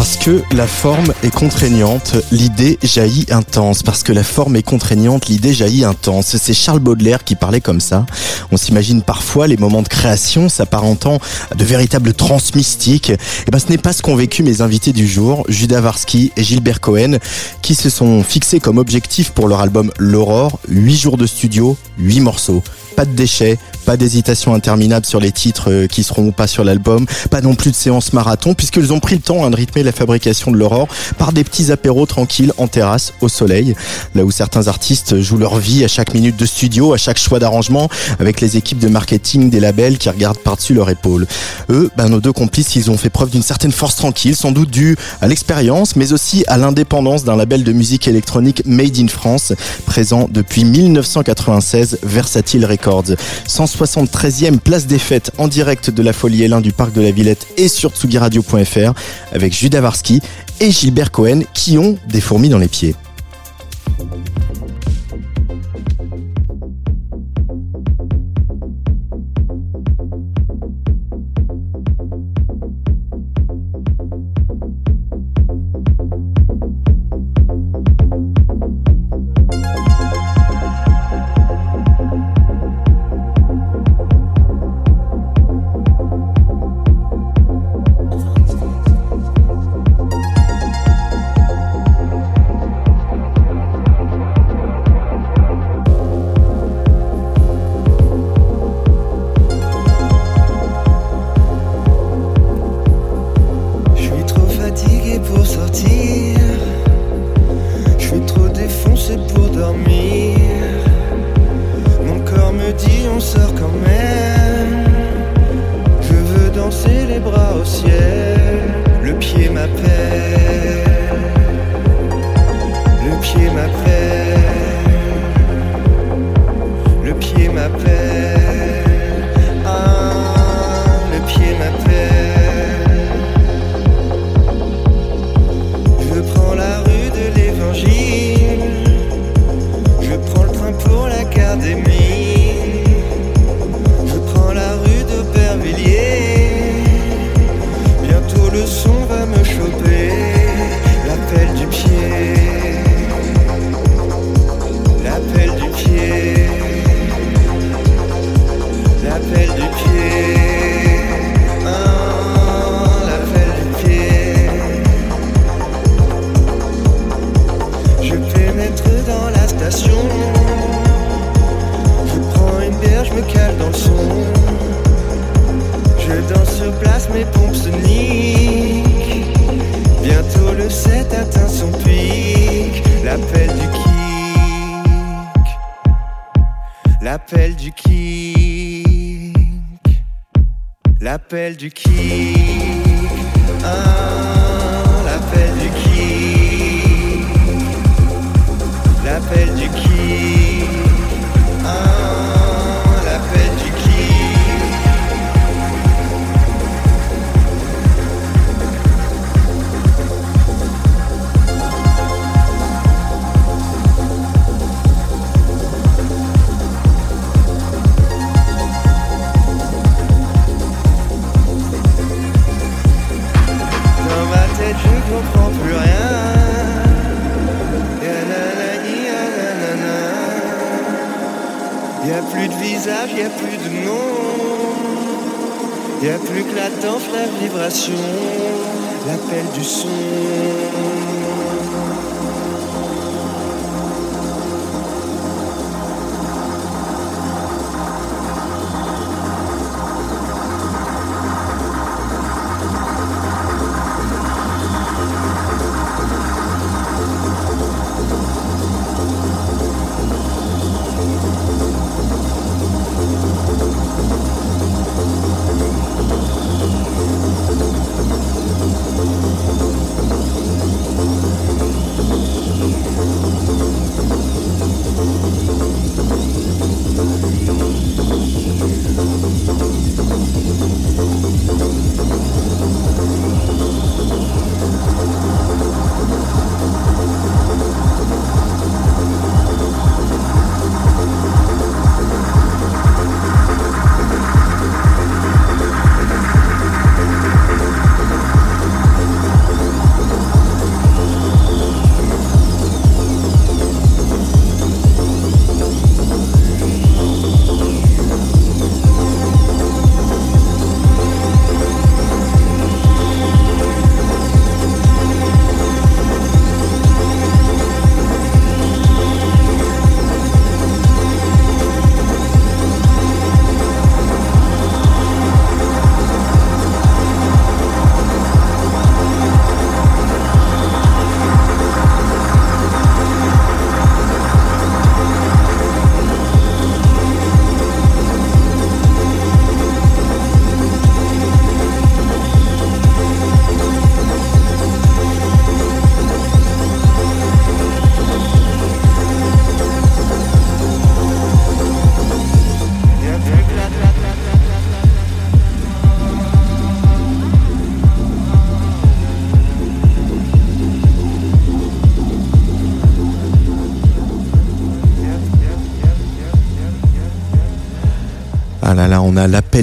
Parce que la forme est contraignante, l'idée jaillit intense. Parce que la forme est contraignante, l'idée jaillit intense. C'est Charles Baudelaire qui parlait comme ça. On s'imagine parfois les moments de création s'apparentant à de véritables trans mystiques. Et ben, ce n'est pas ce qu'ont vécu mes invités du jour, Judas Varsky et Gilbert Cohen, qui se sont fixés comme objectif pour leur album L'Aurore, 8 jours de studio, 8 morceaux. Pas de déchets, pas d'hésitation interminable sur les titres euh, qui seront ou pas sur l'album, pas non plus de séance marathon, puisqu'ils ont pris le temps hein, de rythmer la fabrication de l'aurore par des petits apéros tranquilles en terrasse, au soleil, là où certains artistes jouent leur vie à chaque minute de studio, à chaque choix d'arrangement, avec les équipes de marketing des labels qui regardent par-dessus leur épaule. Eux, ben, nos deux complices, ils ont fait preuve d'une certaine force tranquille, sans doute due à l'expérience, mais aussi à l'indépendance d'un label de musique électronique Made in France, présent depuis 1996, Versatile Records. 173e place des fêtes en direct de la Folie Hélin du Parc de la Villette et sur tsugiradio.fr avec Judas Varsky et Gilbert Cohen qui ont des fourmis dans les pieds. Pied visage, y a plus de nom. Y a plus que la danse, la vibration, l'appel du son.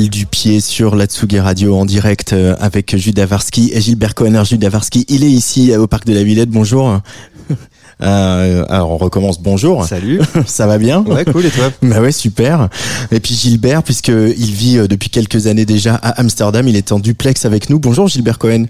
Du pied sur la Tsugi Radio en direct euh, avec Jules Davarski et Gilbert Cohenner. Jules Davarski, il est ici euh, au Parc de la Villette. Bonjour. Euh, alors on recommence. Bonjour. Salut. Ça va bien? Ouais, cool, et toi? Bah ouais, super. Et puis Gilbert, puisque il vit euh, depuis quelques années déjà à Amsterdam, il est en duplex avec nous. Bonjour Gilbert Cohen.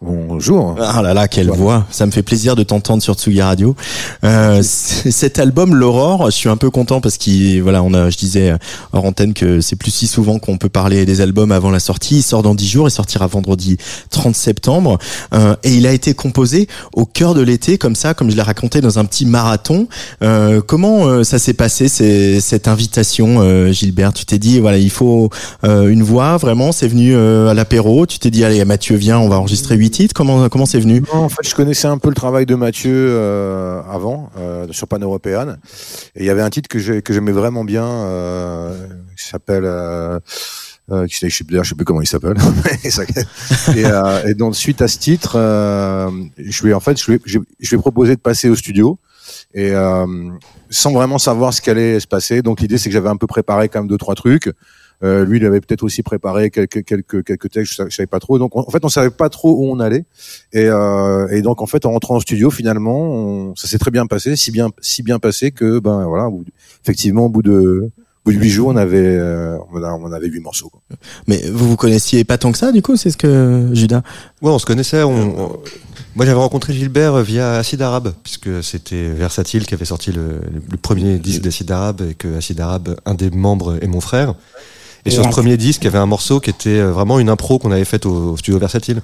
Bonjour. Ah là là, quelle voix Ça me fait plaisir de t'entendre sur Tsugi Radio. Euh, cet album, l'Aurore, je suis un peu content parce qu'il, voilà, on a, je disais hors antenne que c'est plus si souvent qu'on peut parler des albums avant la sortie. Il sort dans 10 jours, il sortira vendredi 30 septembre, euh, et il a été composé au cœur de l'été, comme ça, comme je l'ai raconté dans un petit marathon. Euh, comment euh, ça s'est passé cette invitation, euh, Gilbert? Tu t'es dit, voilà, il faut euh, une voix, vraiment. C'est venu euh, à l'apéro. Tu t'es dit, allez, Mathieu, viens, on va enregistrer Comment comment c'est venu? En fait, je connaissais un peu le travail de Mathieu euh, avant euh, sur Pan Européenne, et il y avait un titre que j'ai- que j'aimais vraiment bien, euh, qui s'appelle. Euh, euh, je sais je sais plus comment il s'appelle. Et euh, et donc suite à ce titre, euh, je lui ai- en fait, je lui, je, je lui ai proposé de passer au studio et euh, sans vraiment savoir ce qu'allait se passer. Donc l'idée, c'est que j'avais un peu préparé quand même deux trois trucs. Euh, lui, il avait peut-être aussi préparé quelques quelques quelques textes, je, je savais pas trop. Donc en fait, on savait pas trop où on allait. Et, euh, et donc en fait, en rentrant au studio, finalement, on- ça s'est très bien passé, si bien si bien passé que ben voilà, au bout- effectivement, au bout de au bout de huit jours, on avait euh, on avait huit morceaux. Quoi. Mais vous vous connaissiez pas tant que ça, du coup, c'est ce que Judas? Ouais, on se connaissait. On, on- Moi, j'avais rencontré Gilbert via Acide Arabe, puisque c'était Versatile qui avait sorti le, le premier disque d'Acide Arabe, et que Acide Arabe, un des membres, est mon frère. Et sur ce premier disque, il y avait un morceau qui était euh, vraiment une impro qu'on avait faite au, au studio Versatile.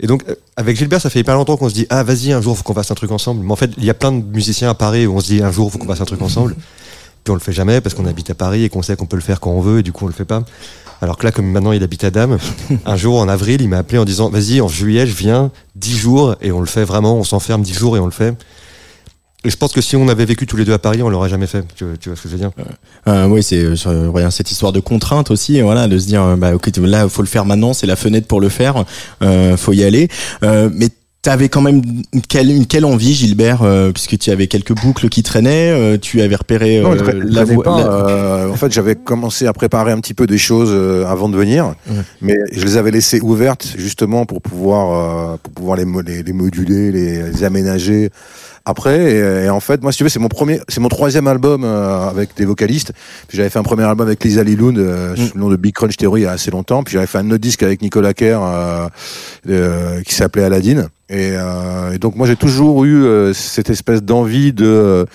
Et donc, euh, avec Gilbert, ça fait hyper longtemps qu'on se dit, ah, vas-y, un jour, faut qu'on fasse un truc ensemble. Mais en fait, il y a plein de musiciens à Paris où on se dit, un jour, faut qu'on fasse un truc ensemble. Puis on le fait jamais parce qu'on habite à Paris et qu'on sait qu'on peut le faire quand on veut et du coup, on le fait pas. Alors que là, comme maintenant il habite à Dame, un jour en avril, il m'a appelé en disant Vas-y, en juillet, je viens 10 jours et on le fait vraiment, on s'enferme 10 jours et on le fait. Et je pense que si on avait vécu tous les deux à Paris, on l'aurait jamais fait. Tu, tu vois ce que je veux dire Euh, oui, c'est euh, rien, cette histoire de contrainte aussi, voilà, de se dire, euh, bah, ok, là, faut le faire maintenant, c'est la fenêtre pour le faire, euh, faut y aller. Euh, mais T'avais quand même une quelle, une quelle envie, Gilbert, euh, puisque tu avais quelques boucles qui traînaient, euh, tu avais repéré Non, euh, la euh, en fait, j'avais commencé à préparer un petit peu des choses euh, avant de venir, Ouais. mais je les avais laissées ouvertes justement pour pouvoir euh, pour pouvoir les, mo- les, les moduler, les, les aménager après. Et, et en fait, moi, si tu veux, c'est mon premier, c'est mon troisième album euh, avec des vocalistes. Puis j'avais fait un premier album avec Lisa Lilund euh, sous le nom de Big Crunch Theory il y a assez longtemps. Puis j'avais fait un autre disque avec Nicolas Kerr euh, euh, qui s'appelait Aladdin. Et, euh, et donc moi j'ai toujours eu euh, cette espèce d'envie de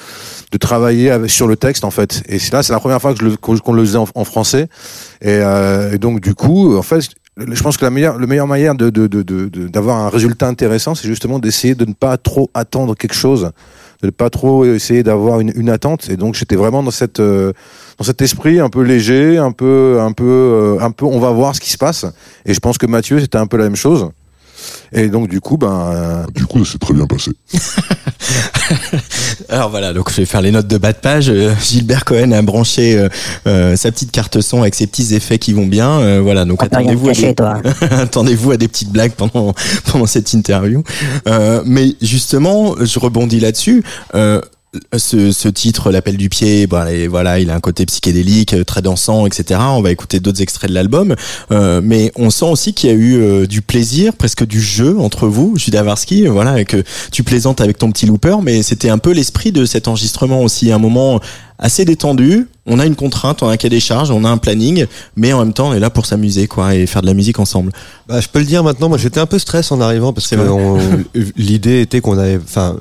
de travailler avec, sur le texte en fait. Et c'est là c'est la première fois que je le, qu'on qu'on le faisait en, en français. Et, euh, et donc du coup, en fait, je pense que la meilleure, le de, de, de, de- de- d'avoir un résultat intéressant, c'est justement d'essayer de ne pas trop attendre quelque chose, de ne pas trop essayer d'avoir une, une attente. Et donc j'étais vraiment dans cette euh, dans cet esprit un peu léger, un peu un peu euh, un peu on va voir ce qui se passe. Et je pense que Mathieu c'était un peu la même chose. Et donc du coup ben euh, Du coup, ça s'est très bien passé. Alors voilà, donc je vais faire les notes de bas de page. Euh, Gilbert Cohen a branché euh, euh, sa petite carte son avec ses petits effets qui vont bien. Euh, voilà, donc attendez-vous à, des... à des petites blagues pendant pendant cette interview. Euh, mais justement, je rebondis là-dessus. Euh, ce, ce titre, l'appel du pied, bah, et voilà, il a un côté psychédélique, euh, très dansant, etc. On va écouter d'autres extraits de l'album, Euh, mais on sent aussi qu'il y a eu euh, du plaisir, presque du jeu entre vous, Judavarski, voilà, et que tu plaisantes avec ton petit looper, mais c'était un peu l'esprit de cet enregistrement aussi, un moment assez détendu. On a une contrainte, on a un cahier des charges, on a un planning, mais en même temps, on est là pour s'amuser, quoi, et faire de la musique ensemble. Bah, je peux le dire maintenant. Moi, j'étais un peu stress en arrivant parce que l'idée était qu'on avait, enfin,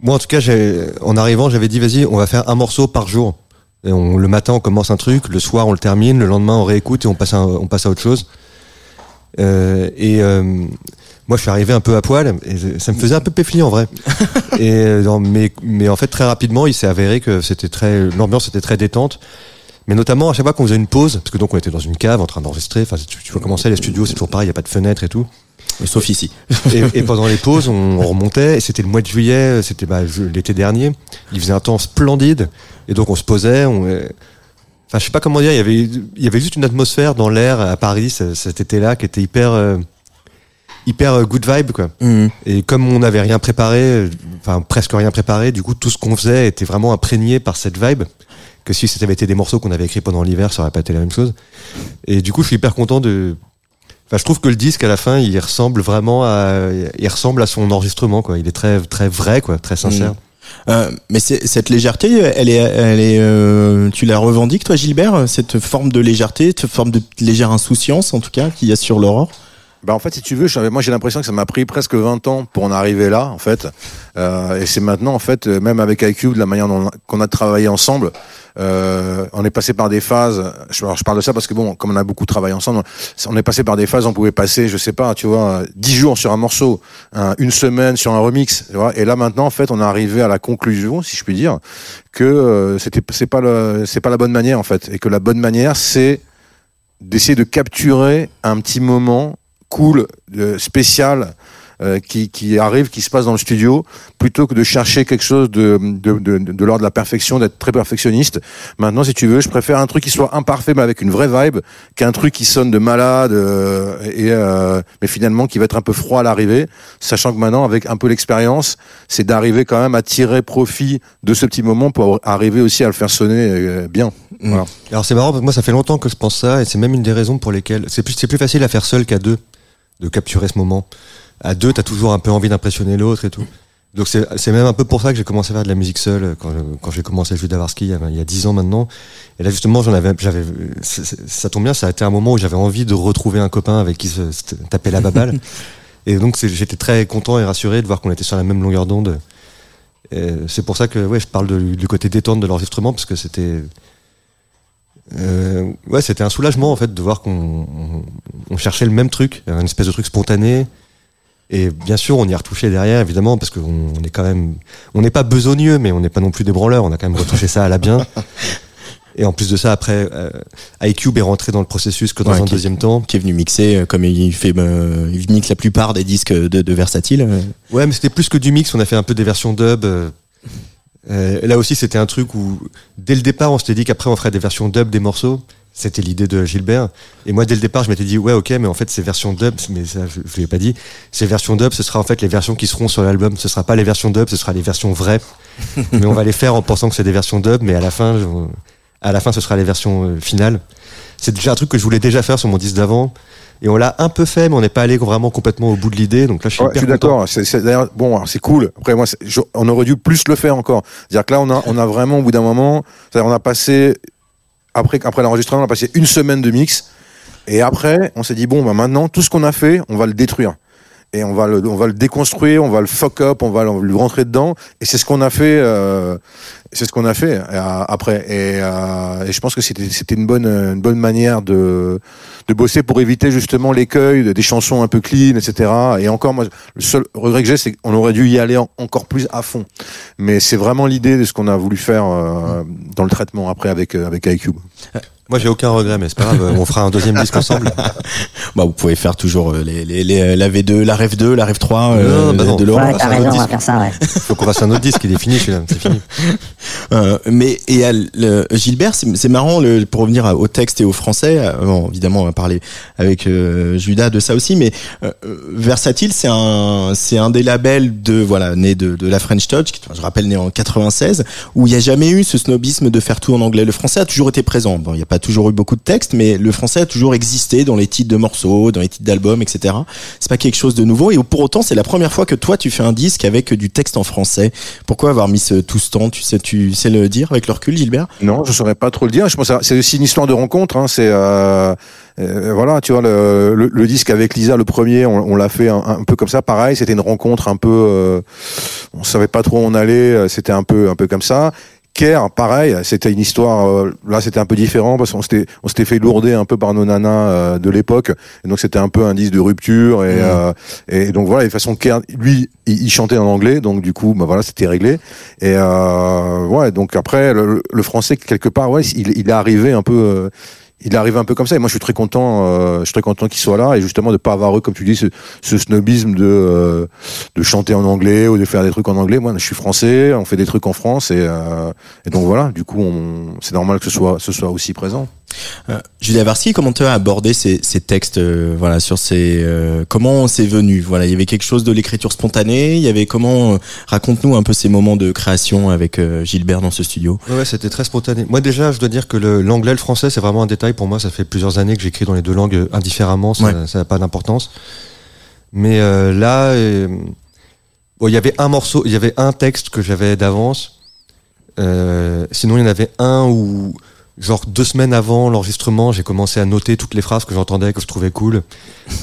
moi en tout cas, en arrivant, j'avais dit vas-y, on va faire un morceau par jour. Et on, le matin, on commence un truc, le soir, on le termine, le lendemain, on réécoute et on passe à, on passe à autre chose. Euh, et euh, moi, je suis arrivé un peu à poil et ça me faisait un peu péfli en vrai. et euh, mais, mais en fait, très rapidement, il s'est avéré que c'était très, l'ambiance était très détente. Mais notamment à chaque fois qu'on faisait une pause, parce que donc on était dans une cave en train d'enregistrer. Enfin, tu, tu vois comment c'est les studios, c'est toujours pareil, il y a pas de fenêtre et tout. Sauf ici. Et, et pendant les pauses, on, on remontait. Et c'était le mois de juillet, c'était bah, l'été dernier. Il faisait un temps splendide. Et donc on se posait. On, euh, enfin, je sais pas comment dire. Il y avait, il y avait juste une atmosphère dans l'air à Paris ce- cet été-là qui était hyper, euh, hyper euh, good vibe quoi. Mhm. Et comme on n'avait rien préparé, enfin presque rien préparé, du coup tout ce qu'on faisait était vraiment imprégné par cette vibe. Que si c'était été des morceaux qu'on avait écrits pendant l'hiver, ça aurait pas été la même chose. Et du coup, je suis hyper content de. Enfin, je trouve que le disque à la fin, il ressemble vraiment à, il ressemble à son enregistrement quoi. Il est très très vrai quoi, très sincère. Euh, mais c'est- cette légèreté, elle est, elle est, euh, tu la revendiques toi, Gilbert, cette forme de légèreté, cette forme de légère insouciance en tout cas qu'il y a sur l'aurore? Bah en fait, si tu veux, je- moi j'ai l'impression que ça m'a pris presque 20 ans pour en arriver là, en fait. Euh, et c'est maintenant, en fait, euh, même avec IQ, de la manière dont on a- qu'on a travaillé ensemble, euh, on est passé par des phases. Je, parle de ça parce que bon, comme on a beaucoup travaillé ensemble, on est passé par des phases. On pouvait passer, je sais pas, tu vois, 10 jours sur un morceau, un- une semaine sur un remix. Tu vois, et là maintenant, en fait, on est arrivé à la conclusion, si je puis dire, que euh, c'était c'est pas c'est pas la bonne manière en fait, et que la bonne manière c'est d'essayer de capturer un petit moment cool, euh, spécial, euh, qui, qui arrive, qui se passe dans le studio, plutôt que de chercher quelque chose de, de, de, de l'ordre de la perfection, d'être très perfectionniste. Maintenant, si tu veux, je préfère un truc qui soit imparfait, mais avec une vraie vibe, qu'un truc qui sonne de malade, euh, et, euh, mais finalement qui va être un peu froid à l'arrivée, sachant que maintenant, avec un peu l'expérience, c'est d'arriver quand même à tirer profit de ce petit moment pour arriver aussi à le faire sonner bien. Voilà. Alors c'est marrant parce que moi ça fait longtemps que je pense ça et c'est même une des raisons pour lesquelles c'est plus c'est plus facile à faire seul qu'à deux de capturer ce moment. À deux, t'as toujours un peu envie d'impressionner l'autre et tout. Donc c'est même un peu pour ça que j'ai commencé à faire de la musique seule quand quand j'ai commencé à jouer d'Avarski il y a- dix ans maintenant. Et là justement j'en avais j'avais ça tombe bien ça a été un moment où j'avais envie de retrouver un copain avec qui se, se taper la baballe. et donc j'étais très content et rassuré de voir qu'on était sur la même longueur d'onde. C'est pour ça que ouais je parle de- du côté détente de l'enregistrement parce que c'était euh, ouais, c'était un soulagement en fait de voir qu'on on, on cherchait le même truc, un espèce de truc spontané. Et bien sûr, on y a retouché derrière, évidemment, parce qu'on on est quand même, on n'est pas besogneux, mais on n'est pas non plus des branleurs. On a quand même retouché ça à la bien. Et en plus de ça, après, euh, iCube est rentré dans le processus que dans Ouais, un deuxième temps. Qui est venu mixer, euh, comme il fait, euh, il mixe la plupart des disques de, de Versatile. euh. Ouais, mais c'était plus que du mix. On a fait un peu des versions dub. euh, là aussi, c'était un truc où, dès le départ, on s'était dit qu'après, on ferait des versions dub des morceaux. C'était l'idée de Gilbert. Et moi, dès le départ, je m'étais dit, ouais, ok, mais en fait, ces versions dub, mais ça, je, je l'ai pas dit, ces versions dub, ce sera en fait les versions qui seront sur l'album. Ce sera pas les versions dub, ce sera les versions vraies. mais on va les faire en pensant que c'est des versions dub, mais à la fin, à la fin, ce sera les versions euh, finales. C'est déjà un truc que je voulais déjà faire sur mon disque d'avant. Et on l'a un peu fait, mais on n'est pas allé vraiment complètement au bout de l'idée. Donc là, je suis Ouais, je hyper suis content. d'accord. C'est, d'ailleurs, bon, c'est cool. Après, moi, je- on aurait dû plus le faire encore. C'est-à-dire que là, on a, on a vraiment, au bout d'un moment, on a passé, après, l'enregistrement, on a passé une semaine de mix. Et après, on s'est dit, bon, bah, maintenant, tout ce qu'on a fait, on va le détruire. Et on va le, on va le déconstruire, on va le fuck up, on va lui rentrer dedans. Et c'est ce qu'on a fait, euh, c'est ce qu'on a fait euh, après. Et, euh, et je pense que c'était, c'était une bonne, une bonne manière de, de bosser pour éviter justement l'écueil de- des chansons un peu clean, etc. Et encore, moi, le seul regret que j'ai, c'est qu'on aurait dû y aller en- encore plus à fond. Mais c'est vraiment l'idée de ce qu'on a voulu faire dans le traitement après avec avec iCube. Moi, j'ai aucun regret, mais c'est pas grave. On fera un deuxième disque ensemble. Bah, vous pouvez faire toujours euh, les, les, les- la V2, la Rêve 2, la Rêve 3 euh, Non, bah non. de Laurent. Ouais, t'as raison, on va faire ça, ouais. Faut qu'on fasse un autre disque. Il est fini, celui-là. C'est fini. Euh, mais et à le- Gilbert, c'est c'est marrant le, pour revenir à- au texte et au français. euh, bon, évidemment, on va parler avec euh, Judas de ça aussi, mais euh, euh, Versatile, c'est un c'est un des labels de voilà né de, de la French Touch, qui, je rappelle né en 96, où il n'y a jamais eu ce snobisme de faire tout en anglais. Le français a toujours été présent. Bon, il n'y a pas toujours eu beaucoup de textes, mais le français a toujours existé dans les titres de morceaux, dans les titres d'albums, etc. C'est pas quelque chose de nouveau. Et pour autant, c'est la première fois que toi tu fais un disque avec du texte en français. Pourquoi avoir mis tout ce temps? Tu sais, tu sais le dire avec le recul, Gilbert? Non, je saurais pas trop le dire. Je pense c'est aussi une histoire de rencontre. Hein. C'est euh, euh, voilà, tu vois le, disque avec Lisa, le premier, on, on l'a fait un, un peu comme ça. Pareil, c'était une rencontre un peu. Euh, on savait pas trop où on allait. euh, C'était un peu un peu comme ça. Care, pareil, c'était une histoire. euh, là, c'était un peu différent parce qu'on s'était on s'était fait lourder un peu par nos nanas euh, de l'époque. Et donc c'était un peu un disque de rupture. Et, euh, et donc voilà, et de toute façon, Care, lui, il, il chantait en anglais, donc du coup, bah voilà, c'était réglé. Et euh, ouais, donc après, le, le français quelque part, ouais, il, il est arrivé un peu. Il est arrivé un peu comme ça. Et moi je suis très content euh, je suis très content qu'il soit là et justement de pas avoir comme tu dis ce, ce snobisme de euh, de chanter en anglais ou de faire des trucs en anglais. Moi je suis français on fait des trucs en France et, euh, et donc voilà. Du coup c'est normal que ce soit ce soit aussi présent Euh, Julia Varski, comment tu as abordé ces, ces textes euh, voilà sur ces euh, comment c'est venu voilà il y avait quelque chose de l'écriture spontanée il y avait comment raconte-nous un peu ces moments de création avec Gilbert dans ce studio Ouais, c'était très spontané. Moi, déjà, je dois dire que le- l'anglais et le français, c'est vraiment un détail pour moi. Ça fait plusieurs années que j'écris dans les deux langues indifféremment. Ça Ouais. n'a pas d'importance. Mais là, bon, il y avait un morceau, il y avait un texte que j'avais d'avance. Sinon, il y en avait un où, genre deux semaines avant l'enregistrement, j'ai commencé à noter toutes les phrases que j'entendais, que je trouvais cool,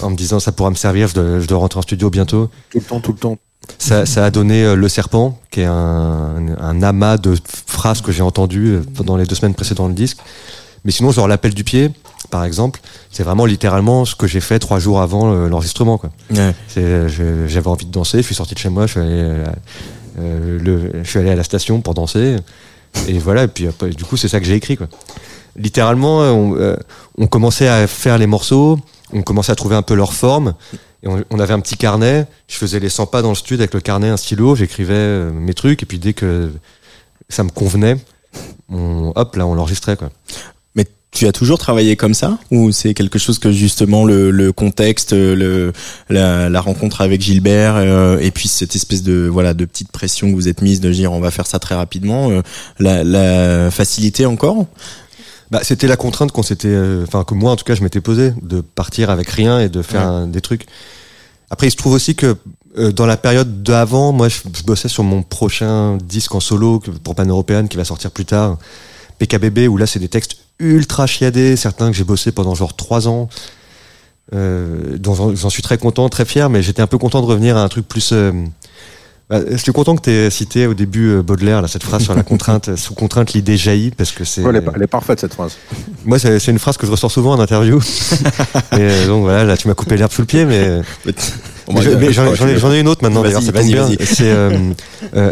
en me disant ça pourra me servir. Je dois, je dois rentrer en studio bientôt. tout le temps tout le temps Ça, ça a donné euh, Le Serpent, qui est un, un amas de phrases que j'ai entendues euh, pendant les deux semaines précédant le disque. Mais sinon, genre l'appel du pied, par exemple, c'est vraiment littéralement ce que j'ai fait trois jours avant euh, l'enregistrement. quoi. ouais. C'est- je- J'avais envie de danser, je suis sorti de chez moi, je suis allé, euh, le, je suis allé à la station pour danser. Et voilà, et puis du coup, c'est ça que j'ai écrit. Quoi. Littéralement, euh, on, euh, on commençait à faire les morceaux, on commençait à trouver un peu leur forme. Et on, on avait un petit carnet, je faisais les 100 pas dans le studio avec le carnet, un stylo, j'écrivais euh, mes trucs, et puis dès que ça me convenait, on, hop, là, on l'enregistrait. quoi. Tu as toujours travaillé comme ça ou c'est quelque chose que justement le, le contexte le la, la rencontre avec Gilbert euh, et puis cette espèce de voilà de petite pression que vous êtes mise de dire on va faire ça très rapidement euh, la, la facilité encore? Bah, c'était la contrainte qu'on s'était, euh, enfin que moi en tout cas je m'étais posé de partir avec rien et de faire Ouais. un- des trucs. Après, il se trouve aussi que euh, dans la période d'avant, moi je, je bossais sur mon prochain disque en solo pour Pan Européenne qui va sortir plus tard, PKBB, où là c'est des textes ultra chiadés, certains que j'ai bossé pendant genre trois ans. Euh, dont j'en- suis très content, très fier, mais j'étais un peu content de revenir à un truc plus. euh, bah, je suis content que tu aies cité au début euh, Baudelaire là, cette phrase sur la contrainte, sous contrainte l'idée jaillit parce que c'est. Ouais, elle, est, elle est parfaite cette phrase Moi, c'est une phrase que je ressors souvent en interview. et euh, donc voilà, là, tu m'as coupé l'herbe sous le pied, mais, mais je- mais j'en ai, ai une autre maintenant. D'ailleurs, ça tombe bien. C'est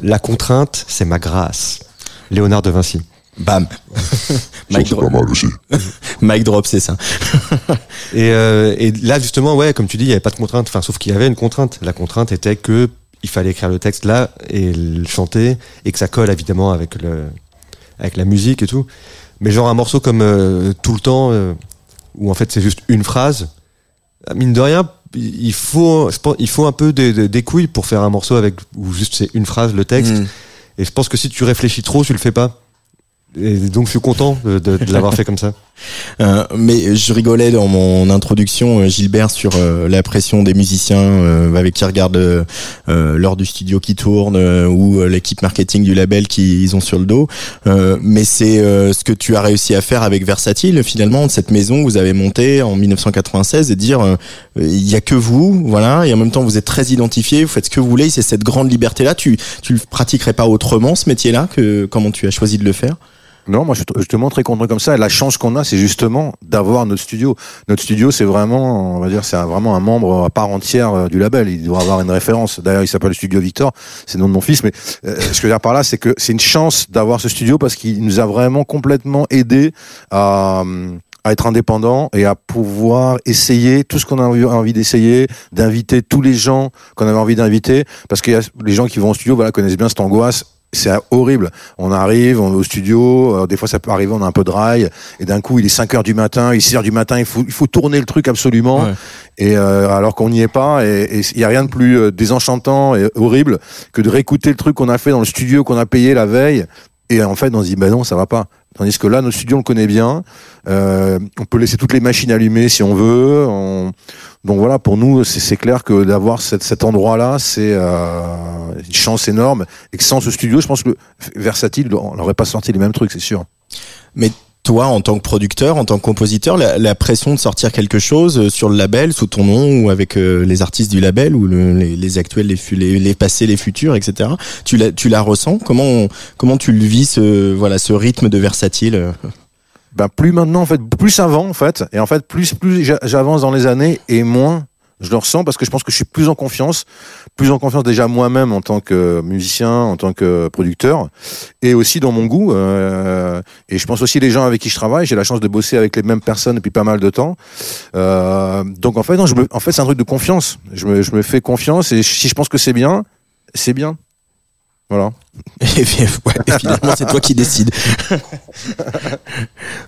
la contrainte, c'est ma grâce. Léonard de Vinci. Bam Mic drop. Mic drop c'est ça Et, euh, et là, justement, ouais, comme tu dis, il n'y avait pas de contrainte. Enfin, sauf qu'il y avait une contrainte. La contrainte était que il fallait écrire le texte là et le chanter et que ça colle évidemment avec le avec la musique et tout. Mais genre un morceau comme euh, tout le temps euh, où en fait c'est juste une phrase. Mine de rien, il faut je pense, il faut un peu des, des- des couilles pour faire un morceau avec où juste c'est une phrase le texte. Mm. Et je pense que si tu réfléchis trop, tu le fais pas. Et donc je suis content de, de- l'avoir fait comme ça. Euh, mais je rigolais dans mon introduction, euh, Gilbert, sur euh, la pression des musiciens euh, avec qui regardent euh, euh, l'heure du studio qui tourne ou l'équipe marketing du label qu'ils ont sur le dos. Mais c'est ce que tu as réussi à faire avec Versatile, finalement, de cette maison que vous avez montée en 1996 et dire il y a que vous, voilà, et en même temps vous êtes très identifié, vous faites ce que vous voulez, c'est cette grande liberté-là. Tu tu le pratiquerais pas autrement ce métier-là que comment tu as choisi de le faire? Non, moi je te montre très content comme ça. La chance qu'on a, c'est justement d'avoir notre studio. Notre studio, c'est vraiment, on va dire, c'est vraiment un membre à part entière euh, du label. Il doit avoir une référence. D'ailleurs, il s'appelle Studio Victor. C'est le nom de mon fils. Mais euh, ce que je veux dire par là, c'est que c'est une chance d'avoir ce studio parce qu'il nous a vraiment complètement aidé à à être indépendant et à pouvoir essayer tout ce qu'on a envie d'essayer, d'inviter tous les gens qu'on avait envie d'inviter, parce que les gens qui vont au studio, voilà, connaissent bien cette angoisse. C'est horrible. On arrive on est au studio, euh, des fois ça peut arriver, on a un peu de rail, et d'un coup il est 5 heures du matin, il est 6 heures du matin, il faut, il faut tourner le truc absolument, Ouais. et euh, alors qu'on n'y est pas, et il y a rien de plus euh, désenchantant et horrible que de réécouter le truc qu'on a fait dans le studio qu'on a payé la veille, et en fait on se dit bah non ça va pas. Tandis que là notre studio on le connaît bien, euh, on peut laisser toutes les machines allumées si on veut. On... Donc voilà, pour nous, c'est clair que d'avoir cet, endroit-là, c'est euh, une chance énorme. Et que sans ce studio, je pense que Versatile, on n'aurait pas sorti les mêmes trucs, c'est sûr. Mais toi, en tant que producteur, en tant que compositeur, la, la pression de sortir quelque chose euh, sur le label, sous ton nom ou avec euh, les artistes du label ou le- les, les actuels, les, les, les passés, les futurs, etc. Tu la, tu la ressens? Comment comment tu le vis ce voilà ce rythme de versatile euh? Ben plus maintenant, en fait, plus avant, en fait. Et en fait, plus plus j'a- j'avance dans les années et moins je le ressens parce que je pense que je suis plus en confiance, plus en confiance déjà moi-même en tant que musicien, en tant que producteur, et aussi dans mon goût. euh, et je pense aussi les gens avec qui je travaille. J'ai la chance de bosser avec les mêmes personnes depuis pas mal de temps. Euh, donc en fait, non, je me, en fait, c'est un truc de confiance. Je me, je me fais confiance et si je pense que c'est bien, c'est bien. Voilà. Et ouais, évidemment, c'est toi qui décides.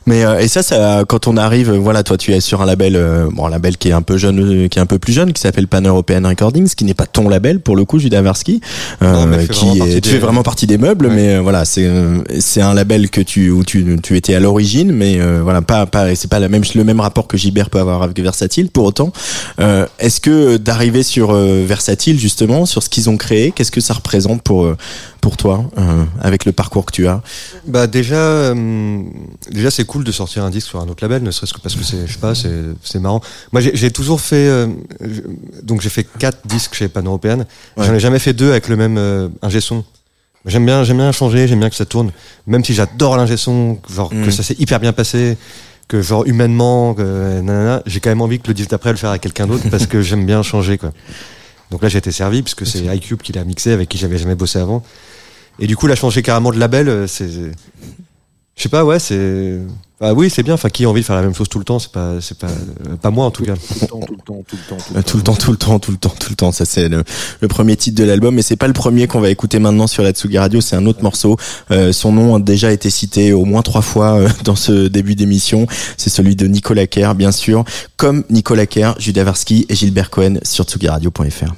Mais euh, et ça, ça, quand on arrive, euh, voilà, toi, tu es sur un label, euh, bon, un label qui est un peu jeune, euh, qui est un peu plus jeune, qui s'appelle Pan European Recordings, qui n'est pas ton label pour le coup, Judas Varsky, euh, qui est, tu fais vraiment partie des meubles, Ouais. mais euh, voilà, c'est euh, c'est un label que tu où tu tu étais à l'origine, mais euh, voilà, pas pas c'est pas la même le même rapport que Gilbert peut avoir avec Versatile. Pour autant, euh, est-ce que d'arriver sur Versatile justement, sur ce qu'ils ont créé, qu'est-ce que ça représente pour euh, pour toi, euh, avec le parcours que tu as Bah déjà, euh, déjà c'est cool de sortir un disque sur un autre label, ne serait-ce que parce que c'est, je sais pas, c'est, c'est marrant. Moi j'ai, toujours fait, euh, donc j'ai fait quatre disques chez Pan Européenne. Ouais. J'en ai jamais fait deux avec le même euh, ingé son. J'aime bien, j'aime bien changer, j'aime bien que ça tourne. Même si j'adore l'ingé son, genre Mm. que ça s'est hyper bien passé, que genre humainement, que nanana, j'ai quand même envie que le disque d'après le faire avec quelqu'un d'autre parce que j'aime bien changer quoi. Donc là j'ai été servi puisque c'est iCube qui l'a mixé avec qui j'avais jamais bossé avant. Et du coup, là, changer carrément de label, euh, c'est. Je sais pas, ouais, c'est. Ah oui, c'est bien. Enfin, qui a envie de faire la même chose tout le temps C'est pas, c'est pas, euh, pas moi en tout cas. Tout le temps, tout le temps, tout le temps. Euh, Tout le temps, tout le temps, tout le temps, tout le temps. Ça c'est le, le premier titre de l'album, mais c'est pas le premier qu'on va écouter maintenant sur la Tsugi Radio. C'est un autre morceau. Euh, son nom a déjà été cité au moins trois fois euh, dans ce début d'émission. C'est celui de Nicolas Kerr, bien sûr. Comme Nicolas Kerr, Judas Varsky et Gilbert Cohen sur tsugiradio.fr.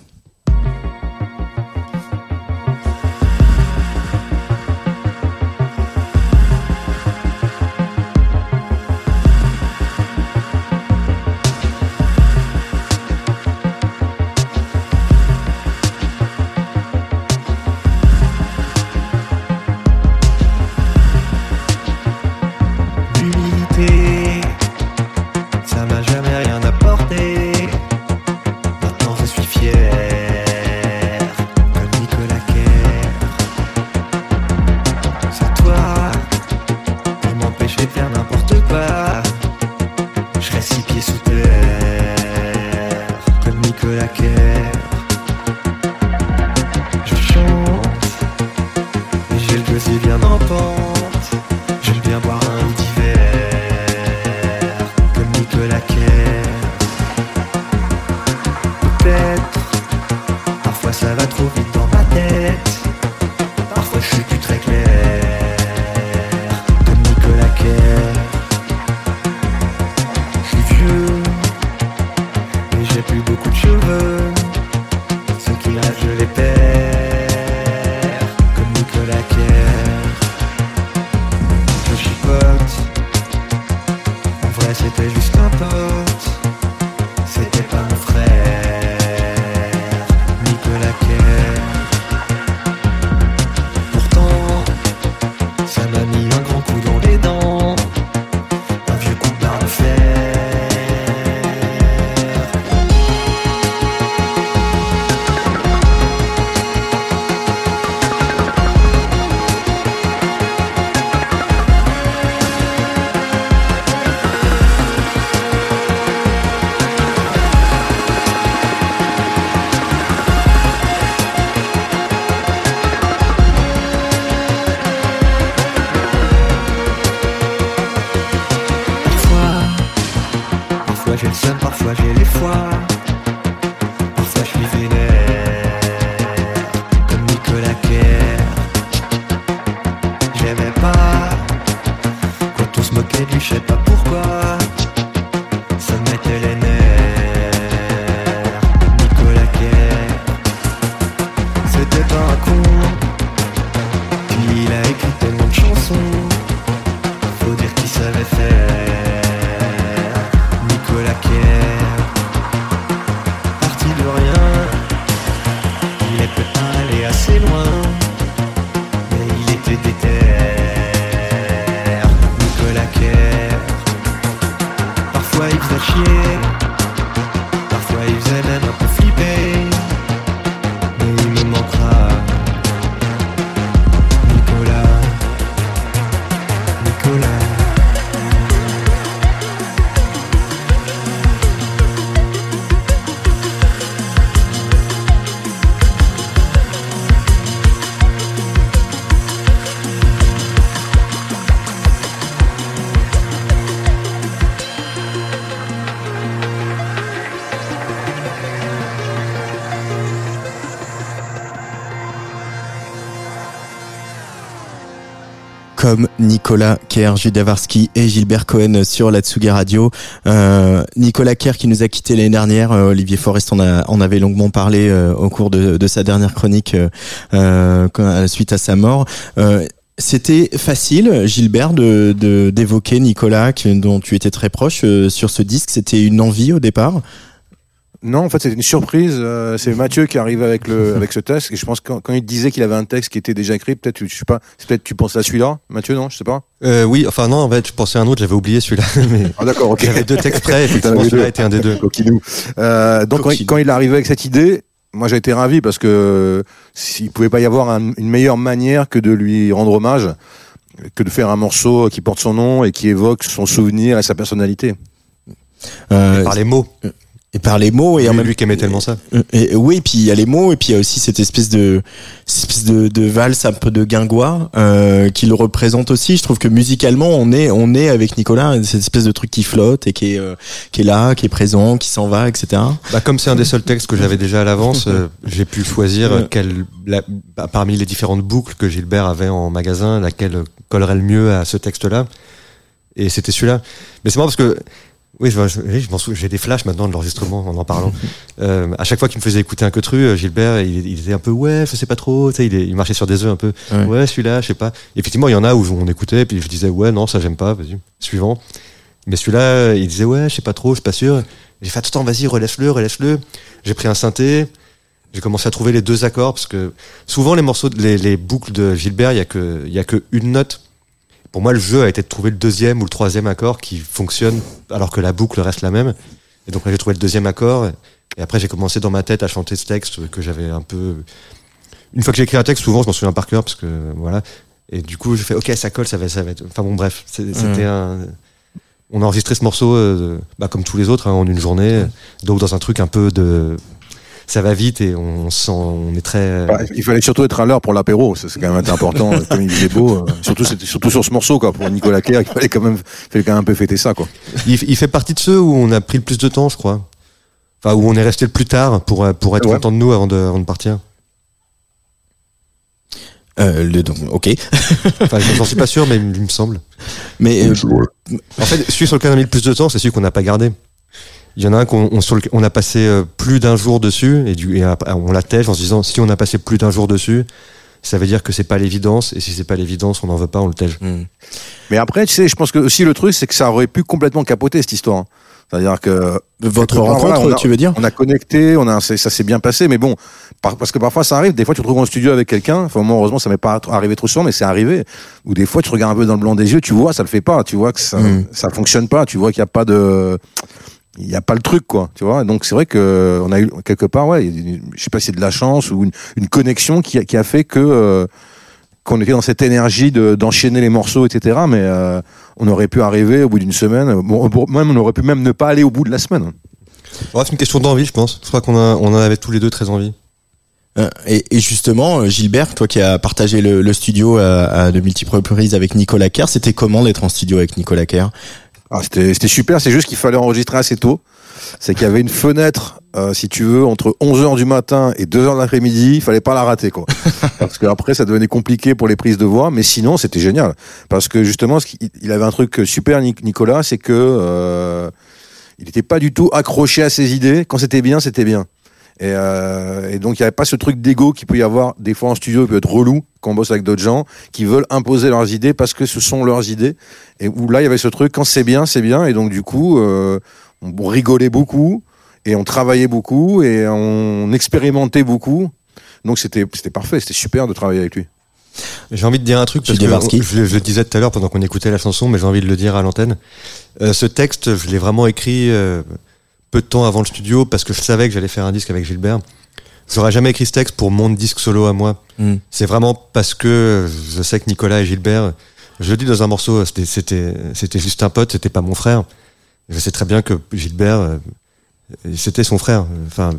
comme Nicolas Kerr, Judavarski et Gilbert Cohen sur la Radio. Euh, Nicolas Kerr qui nous a quitté l'année dernière. Euh, Olivier Forest en, en avait longuement parlé euh, au cours de, sa dernière chronique suite à sa mort. C'était facile, Gilbert, de d'évoquer Nicolas, dont tu étais très proche sur ce disque. C'était une envie au départ? Non, en fait, c'était une surprise. Euh, c'est Mathieu qui arrive avec le avec ce texte. Et je pense que quand, il disait qu'il avait un texte qui était déjà écrit, peut-être, je sais pas, peut-être tu penses à celui-là, Mathieu, non, je sais pas. Euh, oui, enfin non, en fait, je pensais à un autre, j'avais oublié celui-là. Mais ah d'accord, ok. J'avais deux textes prêts. Effectivement, celui-là était un des deux. Euh, donc quand il, quand il, est arrivé avec cette idée, moi j'ai été ravi parce que s'il pouvait pas y avoir une meilleure manière que de lui rendre hommage, que de faire un morceau qui porte son nom et qui évoque son souvenir et sa personnalité. Euh, par les mots. Euh, et par les mots et en même lui qui aimait tellement ça. Et, oui, puis il y a les mots et puis il y a aussi cette espèce de cette espèce de, de valse un peu de guingois euh, qui le représente aussi. Je trouve que musicalement on est on est avec Nicolas cette espèce de truc qui flotte et qui est euh, qui est là, qui est présent, qui s'en va, etc. Bah comme c'est un des seuls textes que j'avais déjà à l'avance, euh, j'ai pu choisir quelle la, bah, parmi les différentes boucles que Gilbert avait en magasin, laquelle collerait le mieux à ce texte-là. Et c'était celui-là. Mais c'est marrant parce que oui, je, je, m'en souviens. J'ai des flashs maintenant de l'enregistrement en en parlant. euh, à chaque fois qu'il me faisait écouter un quetru, euh, Gilbert, il, il, était un peu ouais, je sais pas trop. Tu sais, il, il, marchait sur des œufs un peu. Ouais, celui-là, je sais pas. effectivement, il y en a où on écoutait, puis je disais ouais, non, ça j'aime pas. Vas-y, suivant. Mais celui-là, il disait ouais, je sais pas trop, je suis pas sûr. J'ai fait attends, vas-y, relâche-le, relâche-le. J'ai pris un synthé. J'ai commencé à trouver les deux accords parce que souvent les morceaux, les, les boucles de Gilbert, il y a que, il y a que une note pour moi, le jeu a été de trouver le deuxième ou le troisième accord qui fonctionne alors que la boucle reste la même. Et donc là, j'ai trouvé le deuxième accord. Et après, j'ai commencé dans ma tête à chanter ce texte que j'avais un peu. Une fois que j'ai écrit un texte, souvent, je m'en souviens par cœur parce que voilà. Et du coup, je fais OK, ça colle, ça va, ça va être. Enfin bon, bref, c'était un. On a enregistré ce morceau, euh, bah, comme tous les autres, hein, en une journée, donc dans un truc un peu de ça va vite et on sent, on est très. Bah, il fallait surtout être à l'heure pour l'apéro, c'est quand même important. comme il disait beau, euh, surtout surtout sur ce morceau quoi, pour Nicolas Kerr, il fallait quand même, fallait quand même un peu fêter ça quoi. Il, il, fait partie de ceux où on a pris le plus de temps, je crois. Enfin, où on est resté le plus tard pour pour être content de nous avant de, avant de partir. Euh, le, donc, ok. enfin, j'en suis pas sûr, mais il me semble. Mais euh, en fait, celui sur lequel on a mis le plus de temps, c'est celui qu'on n'a pas gardé. Il y en a un qu'on on, on a passé euh, plus d'un jour dessus et, du, et on la tèche en se disant si on a passé plus d'un jour dessus, ça veut dire que c'est pas l'évidence et si c'est pas l'évidence, on n'en veut pas, on le tège. Hmm. Mais après, tu sais, je pense que aussi le truc, c'est que ça aurait pu complètement capoter cette histoire. C'est-à-dire que votre rencontre, tu veux dire On a connecté, on a ça s'est bien passé, mais bon, parce que parfois ça arrive. Des fois, tu te retrouves en studio avec quelqu'un. Enfin, moi, heureusement, ça m'est pas arrivé trop souvent, mais c'est arrivé. Ou des fois, tu regardes un peu dans le blanc des yeux, tu vois, ça le fait pas. Tu vois que ça, hmm. ça fonctionne pas. Tu vois qu'il y a pas de il n'y a pas le truc quoi tu vois. Donc c'est vrai que on a eu quelque part ouais je sais pas si c'est de la chance ou une, une connexion qui a, qui a fait que euh, qu'on était dans cette énergie de d'enchaîner les morceaux etc mais euh, on aurait pu arriver au bout d'une semaine bon, même on aurait pu même ne pas aller au bout de la semaine. Ouais, c'est une question d'envie je pense. Je crois qu'on a on en avait tous les deux très envie. Euh, et, et, justement, Gilbert, toi qui as partagé le, le studio à, à, de multiples reprises avec Nicolas Kerr, c'était comment d'être en studio avec Nicolas Kerr? C'était super, c'est juste qu'il fallait enregistrer assez tôt. C'est qu'il y avait une fenêtre, euh, si tu veux, entre 11h du matin et 2h de l'après-midi, il fallait pas la rater, quoi. parce que après, ça devenait compliqué pour les prises de voix, mais sinon, c'était génial. Parce que justement, il avait un truc super, Nicolas, c'est que euh, il n'était pas du tout accroché à ses idées. Quand c'était bien, c'était bien. Et, euh, et, donc il n'y avait pas ce truc d'ego qui peut y avoir des fois en studio, il peut être relou quand on bosse avec d'autres gens qui veulent imposer leurs idées parce que ce sont leurs idées. Et où là il y avait ce truc quand c'est bien, c'est bien. Et donc du coup, euh, on rigolait beaucoup et on travaillait beaucoup et on expérimentait beaucoup. Donc c'était c'était parfait, c'était super de travailler avec lui. J'ai envie de dire un truc parce que je, je, le disais tout à l'heure pendant qu'on écoutait la chanson, mais j'ai envie de le dire à l'antenne. Euh, ce texte, je l'ai vraiment écrit euh, peu de temps avant le studio parce que je savais que j'allais faire un disque avec Gilbert. J'aurais jamais écrit ce texte pour mon disque solo à moi. Hmm. C'est vraiment parce que je sais que Nicolas et Gilbert, je le dis dans un morceau, c'était c'était juste un pote, c'était pas mon frère. Je sais très bien que Gilbert, euh, c'était son frère. Enfin,